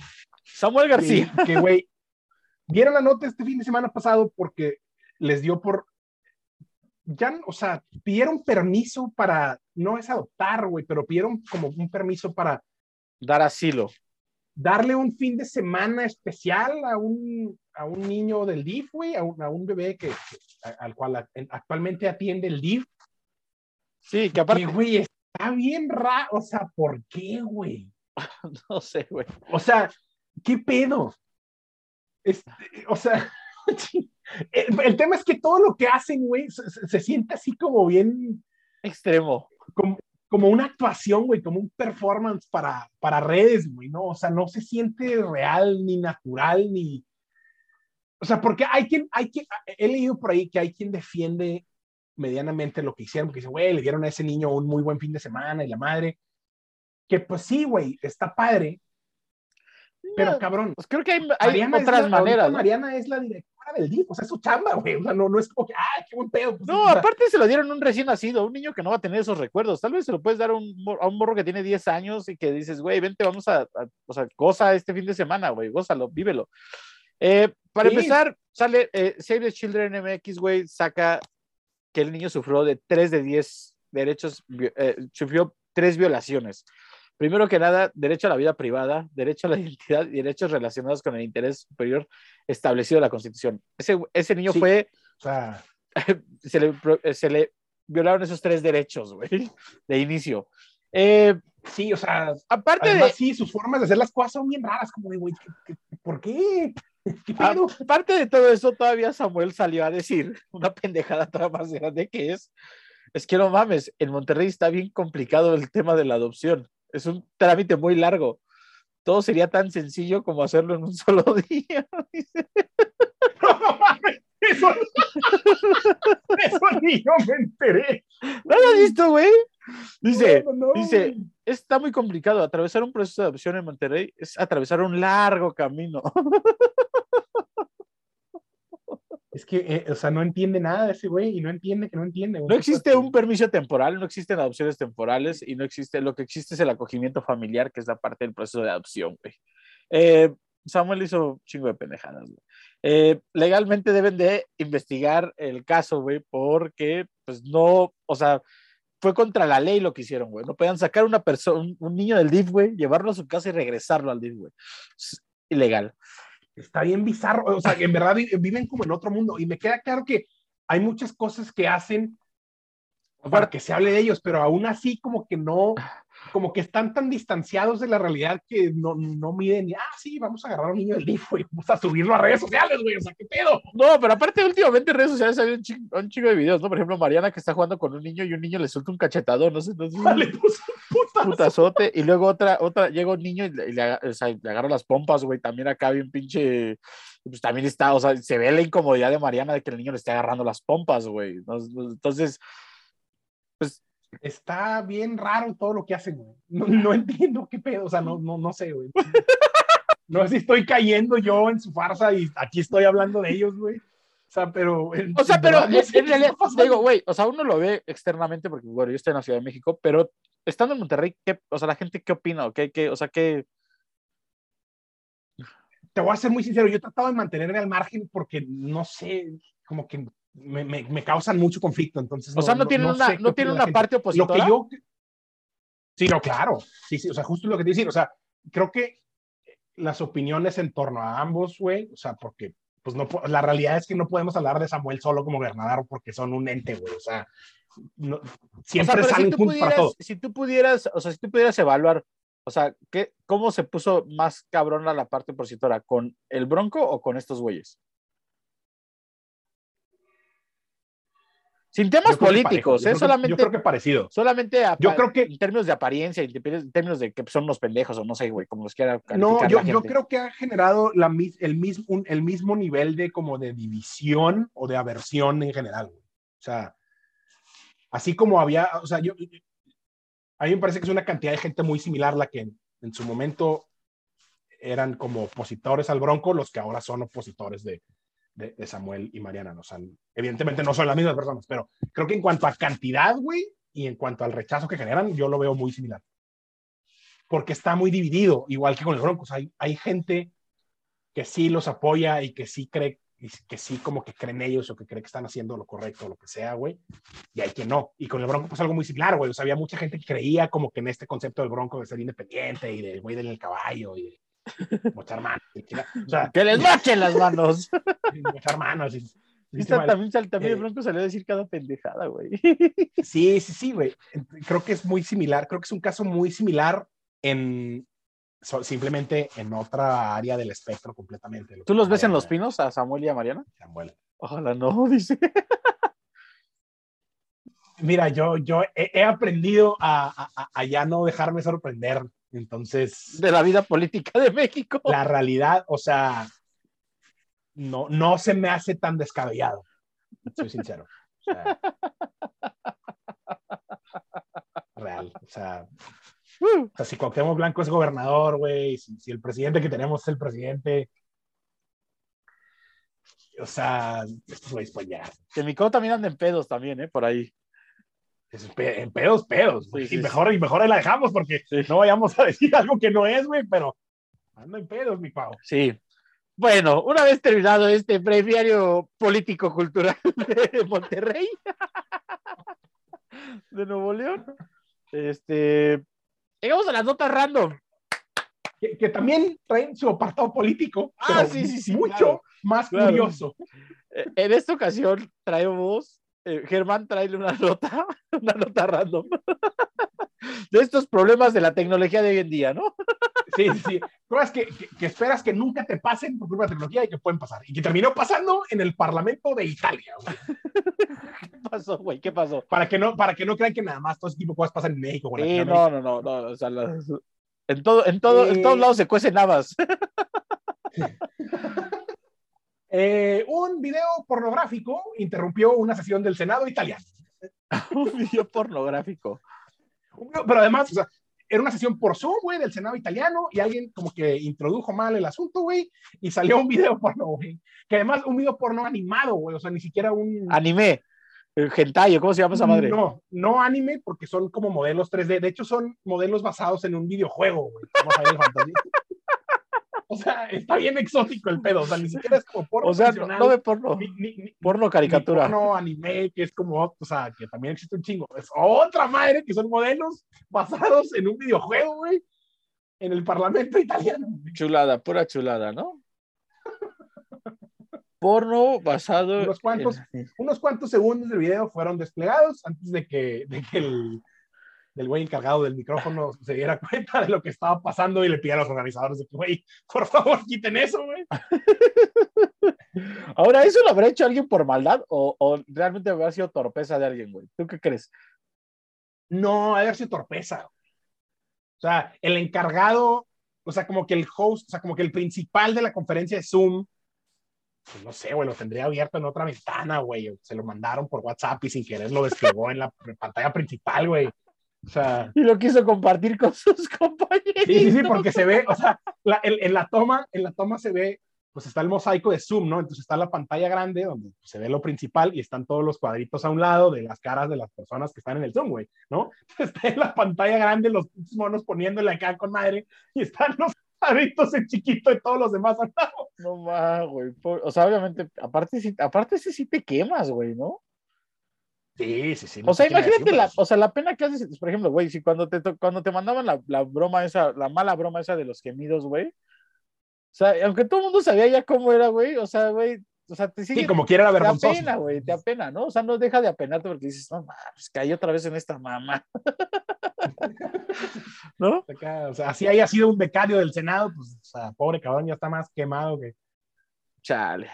S1: Samuel García.
S2: Que, que, güey, vieron la nota este fin de semana pasado porque les dio por. Ya, o sea, pidieron permiso para. No es adoptar, güey, pero pidieron como un permiso para
S1: Dar asilo.
S2: darle un fin de semana especial a un, a un niño del DIF, güey, a un, a un bebé que, a- al cual actualmente atiende el DIF.
S1: Sí, que aparte,
S2: güey, está bien raro. O sea, ¿por qué, güey?
S1: no sé, güey.
S2: O sea, ¿qué pedo? Este, o sea, el, el tema es que todo lo que hacen, güey, se, siente así como bien,
S1: Extremo.
S2: como, como una actuación, güey, como un performance para, para redes, güey, ¿no? O sea, no se siente real, ni natural, ni... O sea, porque hay quien, hay quien, he leído por ahí que hay quien defiende medianamente lo que hicieron, porque dice, güey, le dieron a ese niño un muy buen fin de semana y la madre, que pues sí, güey, está padre, pero cabrón,
S1: Pues creo que hay, hay otras
S2: la-
S1: maneras. ¿no?
S2: Mariana es la directora del DIF, o sea, es su chamba, güey. O sea, no, no es como que, ¡ay, qué buen pedo! Pues,
S1: No, aparte se lo dieron a un recién nacido, a un niño que no va a tener esos recuerdos. Tal vez se lo puedes dar a un, a un morro que tiene 10 años y que dices, güey, vente, vamos a, a- o sea, goza este fin de semana, güey, gózalo, vívelo. Eh, para
S2: Sí.
S1: empezar, sale eh, Save the Children MX, güey, saca que el niño sufrió de 3 de 10 derechos, eh, sufrió tres violaciones. Primero que nada, derecho a la vida privada, derecho a la identidad y derechos relacionados con el interés superior establecido en la Constitución. Ese, ese niño
S2: Sí.
S1: fue
S2: o sea,
S1: se le, eh, se le violaron esos tres derechos, güey, de inicio. Eh,
S2: sí, o sea,
S1: aparte
S2: además,
S1: de,
S2: sí, sus formas de hacer las cosas son bien raras, como de, güey, ¿qué- qué- ¿por qué? ¿Qué
S1: Ah,
S2: pedo?
S1: aparte de todo eso, todavía Samuel salió a decir una pendejada todavía más grande que es, es que no mames, en Monterrey está bien complicado el tema de la adopción. Es un trámite muy largo. Todo sería tan sencillo como hacerlo en un solo día.
S2: No mames, eso, eso ni yo me enteré.
S1: ¿No lo has visto, güey? Dice,
S2: No, no, no,
S1: dice, está muy complicado. Atravesar un proceso de adopción en Monterrey es atravesar un largo camino.
S2: Es que, eh, o sea, no entiende nada de ese güey y no entiende que no entiende. güey.
S1: No existe un permiso temporal, no existen adopciones temporales y no existe, lo que existe es el acogimiento familiar, que es la parte del proceso de adopción, güey. Eh, Samuel hizo chingo de pendejadas, güey. Eh, legalmente deben de investigar el caso, güey, porque, pues no, o sea, fue contra la ley lo que hicieron, güey. No podían sacar una persona, un, un niño del DIF, güey, llevarlo a su casa y regresarlo al DIF, güey. Es ilegal.
S2: Está bien bizarro, o sea, que en verdad vi- viven como en otro mundo y me queda claro que hay muchas cosas que hacen para que se hable de ellos, pero aún así como que no, como que están tan distanciados de la realidad que no, no miden, y, ah, sí, vamos a agarrar a un niño del DIF, güey, vamos a subirlo a redes sociales, güey, o sea, ¿qué pedo?
S1: No, pero aparte últimamente en redes sociales hay un chingo, un chingo de videos, ¿no? Por ejemplo, Mariana que está jugando con un niño y un niño le suelta un cachetadón, no sé, no sé.
S2: Le puso un putazo.
S1: putazote, y luego otra, otra, llega un niño y le, y le o sea, le agarra las pompas, güey, también acá bien pinche, pues también está, o sea, se ve la incomodidad de Mariana de que el niño le esté agarrando las pompas, güey, entonces,
S2: Está bien raro todo lo que hacen, güey. No, no entiendo qué pedo, o sea, no, no, no sé, güey. No sé si estoy cayendo yo en su farsa y aquí estoy hablando de ellos, güey. O sea, pero.
S1: o sea, pero
S2: no
S1: en, realidad, digo, güey, o sea, uno lo ve externamente porque, bueno, yo estoy en la Ciudad de México, pero estando en Monterrey, ¿qué, o sea, la gente, ¿qué opina? ¿O qué, qué, o sea, qué,
S2: te voy a ser muy sincero, yo he tratado de mantenerme al margen porque no sé, como que me, me, me causan mucho conflicto, entonces.
S1: o sea, no, tienen una,
S2: sé qué
S1: no tienen una parte
S2: Lo
S1: opositora?
S2: que yo. Sí, no, claro. Sí, sí, o sea, justo lo que te decir, o sea, creo que las opiniones en torno a ambos, güey, o sea, porque pues no, la realidad es que no podemos hablar de Samuel solo como gobernador porque son un ente, güey, o sea, no-
S1: O sea,
S2: siempre salen
S1: si
S2: juntos para todo.
S1: si tú pudieras, o sea, si tú pudieras evaluar, o sea, ¿qué, ¿cómo se puso más cabrona la parte opositora? ¿Con el Bronco o con estos güeyes? Sin temas políticos, ¿eh?
S2: que-
S1: solamente,
S2: Yo creo que parecido.
S1: solamente a-
S2: yo creo que-
S1: en términos de apariencia, en términos de que son unos pendejos o no sé, güey, como los quiera
S2: No, yo,
S1: la
S2: yo creo que ha generado la, el, mismo, un- el mismo nivel de como de división o de aversión en general. güey. O sea, así como había, o sea, yo, a mí me parece que es una cantidad de gente muy similar la que en, en su momento eran como opositores al Bronco, los que ahora son opositores de, de, Samuel y Mariana. ¿no? O evidentemente no son las mismas personas, pero creo que en cuanto a cantidad, güey, y en cuanto al rechazo que generan, yo lo veo muy similar porque está muy dividido, igual que con el Broncos. Hay, hay gente que sí los apoya y que sí cree, que sí como que creen ellos o que cree que están haciendo lo correcto o lo que sea, güey. Y hay que no. Y con el Bronco pues algo muy similar, güey. O sea, había mucha gente que creía como que en este concepto del Bronco de ser independiente y del güey del caballo y mochar manos. O sea,
S1: Que les mochen las manos.
S2: mochar manos. mal.
S1: también, sal- también
S2: Eh,
S1: el Bronco salió a decir cada pendejada, güey.
S2: Sí, sí, sí, güey. Creo que es muy similar. Creo que es un caso muy similar en so- simplemente en otra área del espectro completamente. Lo
S1: ¿Tú los ves en Los Pinos, a Samuel y a Mariana?
S2: Samuel.
S1: Ojalá no, dice.
S2: Mira, yo, yo he, he aprendido a, a- a- a ya no dejarme sorprender. Entonces,
S1: De la vida política de México.
S2: la realidad, o sea, no, no se me hace tan descabellado. Soy sincero. O sea, real. O sea, O sea, si Cuauhtémoc Blanco es gobernador, güey, si, si el presidente que tenemos es el presidente, o sea, estos güeyes pues ya,
S1: que mi también anda en pedos también, ¿eh? Por ahí.
S2: En pedos, pedos,
S1: Sí,
S2: y
S1: sí,
S2: mejor, y mejor ahí la dejamos porque no vayamos a decir algo que no es, güey, pero anda en pedos, mi pavo.
S1: Sí. Bueno, una vez terminado este breviario político-cultural de Monterrey, de Nuevo León, este, llegamos a las notas random.
S2: Que, que también traen su apartado político,
S1: Ah,
S2: pero
S1: sí, sí, sí,
S2: mucho
S1: claro.
S2: más
S1: Claro.
S2: curioso.
S1: Eh, En esta ocasión traemos, eh, Germán trae una nota, una nota random de estos problemas de la tecnología de hoy en día, ¿no?
S2: Sí, sí, sí. Cosas que, que- que esperas que nunca te pasen por culpa de la tecnología y que pueden pasar. Y que terminó pasando en el Parlamento de Italia, güey.
S1: ¿Qué pasó, güey? ¿Qué pasó?
S2: Para que no, para que no crean que nada más todo ese tipo de cosas pasan en México. en
S1: Sí,
S2: Latinoamérica.
S1: no, no, no, no, o sea, las- en, todo, en, todo, en
S2: Eh.
S1: todos lados se cuecen habas.
S2: Eh, un video pornográfico interrumpió una sesión del Senado italiano.
S1: Un video pornográfico.
S2: Pero además, o sea, era una sesión por Zoom, güey, del Senado italiano y alguien como que introdujo mal el asunto, güey, y salió un video porno, güey. Que además, un video porno animado, güey, o sea, ni siquiera un...
S1: Anime. El hentai, ¿cómo se llama esa madre?
S2: No, no anime, porque son como modelos 3D. De hecho, son modelos basados en un videojuego, güey. O sea, está bien exótico el pedo. O sea, ni siquiera es como porno
S1: o sea, no, no de porno.
S2: ni- ni- ni-
S1: Porno caricatura.
S2: porno anime, que es como, o sea, que también existe un chingo. Es otra madre que son modelos basados en un videojuego, güey, en el Parlamento italiano. güey.
S1: Chulada, pura chulada, ¿no? Porno basado
S2: Unos cuantos.
S1: en-
S2: Unos cuantos segundos del video fueron desplegados antes de que, de que el del güey encargado del micrófono se diera cuenta de lo que estaba pasando y le pidiera a los organizadores de que, güey, por favor, quiten eso, güey.
S1: Ahora, ¿eso lo habrá hecho alguien por maldad o, o realmente habrá sido torpeza de alguien, güey? ¿Tú qué crees?
S2: No, haber sido torpeza. O sea, el encargado, o sea, como que el host, o sea, como que el principal de la conferencia de Zoom, pues no sé, güey, lo tendría abierto en otra ventana, güey. Se lo mandaron por WhatsApp y sin querer lo desplegó en la pantalla principal, güey. O sea,
S1: Y lo quiso compartir con sus compañeros.
S2: sí, sí, sí, porque se ve, o sea, la- en, en la toma, en la toma se ve, pues está el mosaico de Zoom, ¿no? Entonces está la pantalla grande donde se ve lo principal y están todos los cuadritos a un lado de las caras de las personas que están en el Zoom, güey, ¿no? Está en la pantalla grande los monos poniéndole acá con madre y están los cuadritos en chiquito de todos los demás al lado.
S1: No más, güey. O sea, obviamente, aparte, aparte ese sí te quemas, güey, ¿no?
S2: Sí, sí, sí.
S1: O sea, imagínate la, o sea, la pena que haces, por ejemplo, güey, si cuando te, cuando te mandaban la, la broma esa, la mala broma esa de los gemidos, güey. O sea, aunque todo el mundo sabía ya cómo era, güey, o sea, güey, o sea, te sigue,
S2: Sí, como quiera era
S1: te
S2: vergonzoso.
S1: apena, güey, te apena, ¿no? O sea, no deja de apenarte porque dices, no mames, caí otra vez en esta mamá. ¿No?
S2: O sea, así haya sido un becario del Senado, pues, o sea, pobre cabrón, ya está más quemado que.
S1: Chale.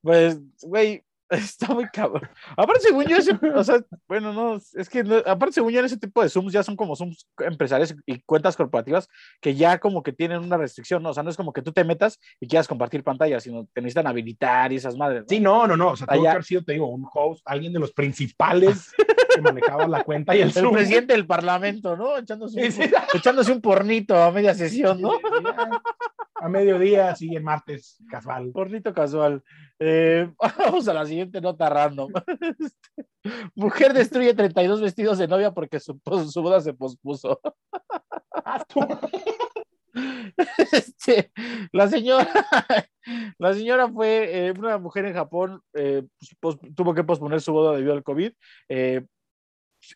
S1: Pues, güey, Está muy cabrón. Aparte, según yo, ese- o sea, bueno, no, es que, no- aparte, según yo, en ese tipo de Zooms ya son como Zooms empresariales y cuentas corporativas que ya como que tienen una restricción, ¿no? O sea, no es como que tú te metas y quieras compartir pantalla, sino te necesitan habilitar y esas madres. ¿no?
S2: Sí, no, no, no. O sea, tuvo que haber sido, te digo, un host, alguien de los principales que manejaba la cuenta y el,
S1: El
S2: Zoom.
S1: presidente del parlamento, ¿no? Echándose un,
S2: Sí, sí.
S1: echándose un pornito a media sesión, ¿no?
S2: Ya, A mediodía, sí, el martes, casual.
S1: Pornito casual. Eh, vamos a la siguiente nota random. Este, Mujer destruye 32 vestidos de novia porque su, pues, su boda se pospuso.
S2: Ah.
S1: Este, la señora, la señora fue eh, una mujer en Japón, eh, pues, pos- tuvo que posponer su boda debido al COVID. eh,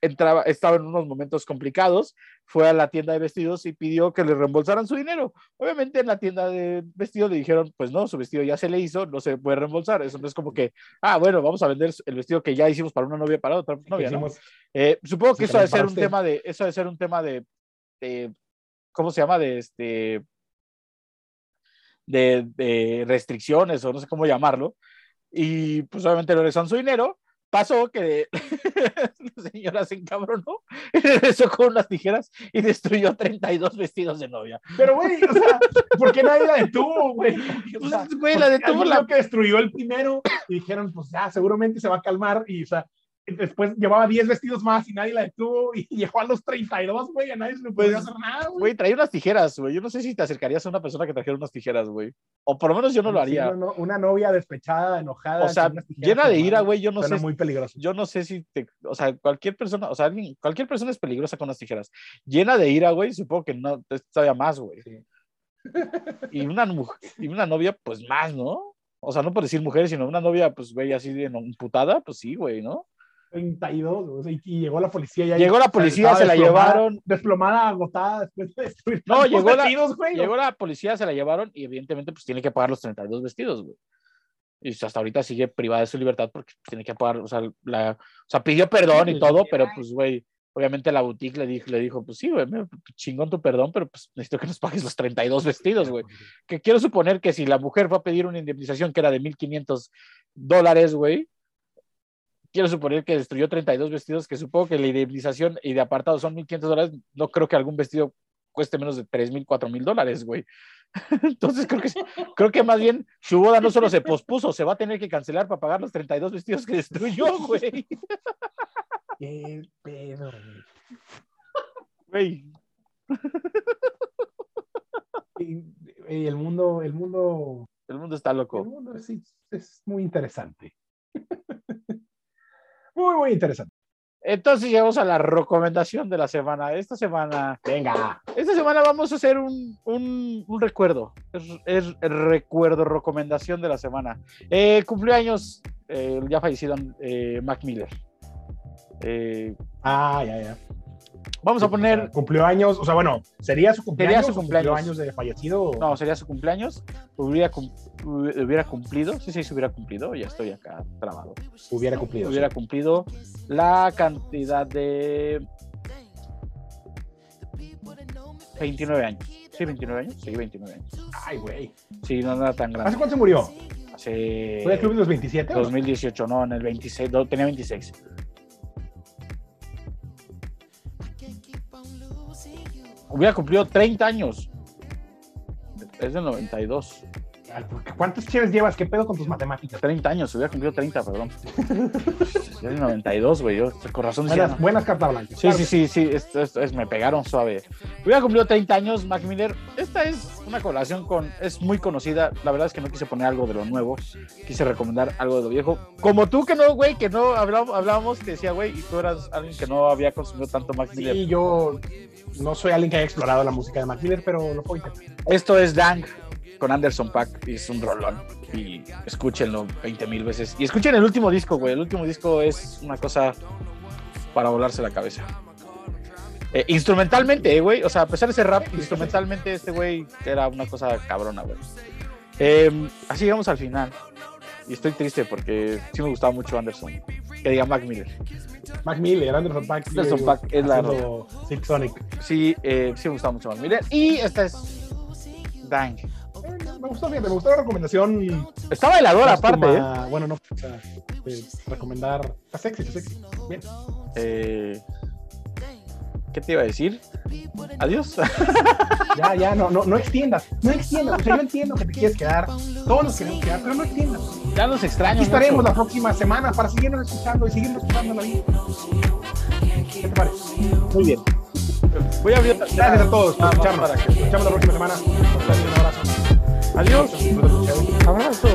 S1: entraba, estaba en unos momentos complicados, fue a la tienda de vestidos y pidió que le reembolsaran su dinero. Obviamente en la tienda de vestidos le dijeron, pues no, su vestido ya se le hizo, no se puede reembolsar. Eso no es como que, ah, bueno, vamos a vender el vestido que ya hicimos para una novia para otra novia. Eh, supongo que eso debe ser un tema de, eso debe ser un tema de, de- ¿cómo se llama? De este, de, de restricciones o no sé cómo llamarlo. Y pues obviamente le regresaron su dinero. Pasó que la señora se encabronó y regresó con unas tijeras y destruyó 32 vestidos de novia.
S2: Pero, güey, o sea, ¿por qué nadie la detuvo, güey? O sea,
S1: Pues, güey, la detuvo la-
S2: que destruyó el primero y dijeron, pues ya, seguramente se va a calmar. Y, o sea, después llevaba 10 vestidos más y nadie la detuvo y llegó a los 32, güey, a nadie se le podía
S1: Pues,
S2: hacer nada, güey.
S1: Güey, traía unas tijeras, güey. Yo no sé si te acercarías a una persona que trajera unas tijeras, güey. O por lo menos yo no lo
S2: Sí,
S1: haría.
S2: no, no, una novia despechada, enojada.
S1: O sea,
S2: unas
S1: llena de ira, güey. Yo no
S2: suena
S1: sé.
S2: muy peligroso.
S1: yo no sé si te, o sea, cualquier persona, o sea, alguien, cualquier persona es peligrosa con las tijeras. Llena de ira, güey, supongo que no, todavía más, güey.
S2: Sí.
S1: Y una mujer, y una novia, pues más, ¿no? O sea, no por decir mujer, sino una novia, pues, güey, así de emputada, pues sí, güey, ¿no?
S2: 32, o sea, y, y llegó la policía. Ya
S1: Llegó la policía, se la llevaron.
S2: Desplomada, agotada, después de destruir
S1: No, llegó la-
S2: vestidos, güey.
S1: Llegó la policía, se la llevaron y evidentemente, pues, tiene que pagar los 32 vestidos, güey. Y hasta ahorita sigue privada de su libertad porque tiene que pagar, o sea, la, o sea, pidió perdón y todo, pero pues, güey, obviamente la boutique le dijo, le dijo, pues sí, güey, me- chingón tu perdón, pero pues necesito que nos pagues los 32 vestidos, güey. Que quiero suponer que si la mujer fue a pedir una indemnización que era de 1.500 dólares, güey, quiero suponer que destruyó 32 vestidos, que supongo que la indemnización y de apartado son 1.500 dólares, no creo que algún vestido cueste menos de 3.000, 4.000 dólares, güey. Entonces creo que, creo que más bien su boda no solo se pospuso, se va a tener que cancelar para pagar los 32 vestidos que destruyó, güey.
S2: Qué pedo,
S1: Güey,
S2: güey. El mundo, el mundo,
S1: el mundo está
S2: el
S1: loco.
S2: mundo es, es muy interesante. Muy, muy interesante.
S1: Entonces llegamos a la recomendación de la semana. Esta semana
S2: Venga.
S1: Esta semana vamos a hacer un, un- un recuerdo. Es, es el recuerdo, recomendación de la semana. Eh, cumplió años eh, ya fallecido eh, Mac Miller. Eh,
S2: Ah, ya, ya.
S1: Vamos a poner.
S2: Cumplió años, o sea, bueno, ¿sería su cumpleaños?
S1: su
S2: o
S1: cumpleaños.
S2: años de fallecido? o-
S1: No, sería su cumpleaños. Hubiera, cum- hubiera cumplido. Sí, sí, se hubiera cumplido. Ya estoy acá trabado.
S2: Hubiera cumplido.
S1: Hubiera cumplido la cantidad de 29 años. Sí, 29 años. Sí, 29 años.
S2: Ay, güey.
S1: Sí, no era tan
S2: ¿Hace
S1: grande.
S2: cuánto se murió?
S1: Hace.
S2: ¿Fue el club de los 27? o no?
S1: 2018, no, en el 26, no, tenía 26. Hubiera cumplido 30 años. Es del 92.
S2: Ay, ¿por qué- ¿Cuántos cheves llevas? ¿Qué pedo con tus matemáticas?
S1: 30 años, hubiera cumplido 30, perdón. Es del 92, güey. Yo con razón decía,
S2: Buenas, cartas blancas.
S1: Sí, sí, sí, sí, esto, esto es, me pegaron suave. Hubiera cumplido 30 años, Mac Miller. Esta es una colaboración con, es muy conocida. La verdad es que no quise poner algo de lo nuevo, quise recomendar algo de lo viejo. Como tú que no, güey, que no hablábamos, hablábamos te decía, güey, y tú eras alguien que no había consumido tanto Mac Miller.
S2: Sí, yo no soy alguien que haya explorado la música de Mac Miller, pero lo puedo intentar.
S1: Esto es Dang con Anderson Pack es un rolón. Y escúchenlo 20 mil veces. Y escuchen el último disco, güey. El último disco es una cosa para volarse la cabeza. Eh, instrumentalmente, eh, güey. O sea, a pesar de ser rap, instrumentalmente este güey era una cosa cabrona, güey. Eh, así llegamos al final. Y estoy triste porque sí me gustaba mucho Anderson. Que diga Mac Miller.
S2: Mac Miller, Anderson Paak. sí,
S1: Anderson Paak es la-
S2: Silk Sonic.
S1: Sí, eh, sí me gustaba mucho Mac Miller. Y esta es Dang.
S2: Eh, Me gustó bien, me gustó la recomendación.
S1: Está bailador aparte, ¿eh?
S2: Bueno, no, o sea, recomendar. Está sexy, está sexy. Bien.
S1: Eh, ¿Qué te iba a decir? Adiós.
S2: Ya, ya, no, no, no extiendas. No extiendas. O sea, yo entiendo que te quieres quedar. Todos nos queremos quedar, pero no extiendas.
S1: Ya los extraño.
S2: Aquí estaremos
S1: mucho.
S2: la próxima semana para seguirnos escuchando y seguirnos escuchando la vida. ¿Qué te parece? Muy bien.
S1: Voy a abrir
S2: Gracias a todos por escucharnos.
S1: para que-
S2: Nos escuchamos la próxima semana. Un abrazo.
S1: Adiós. Abrazo.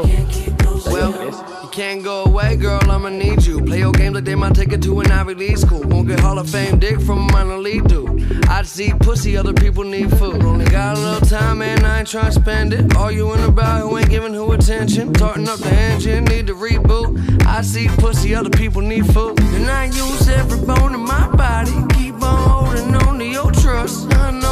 S3: Can't go away, girl, I'ma need you. Play your games like they might take it to an Ivy League school. Won't get Hall of Fame dick from a minor league dude. I eat pussy, other people need food. Only got a little time, man, I ain't trying to spend it. All you in about who ain't giving who attention. Tarting up the engine, need to reboot. I see pussy, other people need food. And I use every bone in my body. Keep on holding on to your trust. I know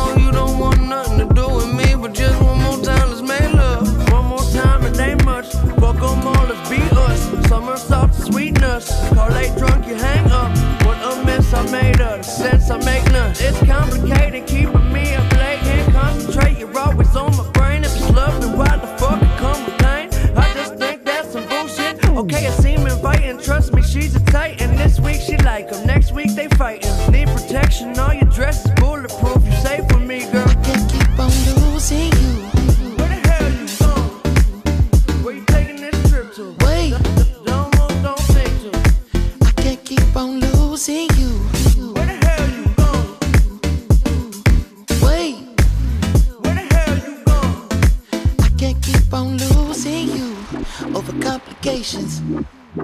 S3: Car late drunk, you hang up. What a mess I made of. The sense I make none. It's complicated, keeping me up late. Can't concentrate, you're always on my brain. If it's love, then why the fuck it come with pain? I just think that's some bullshit. Okay, I seem inviting. Trust me, she's a titan. This week she like 'em, next week they fighting. Need protection, all your dress is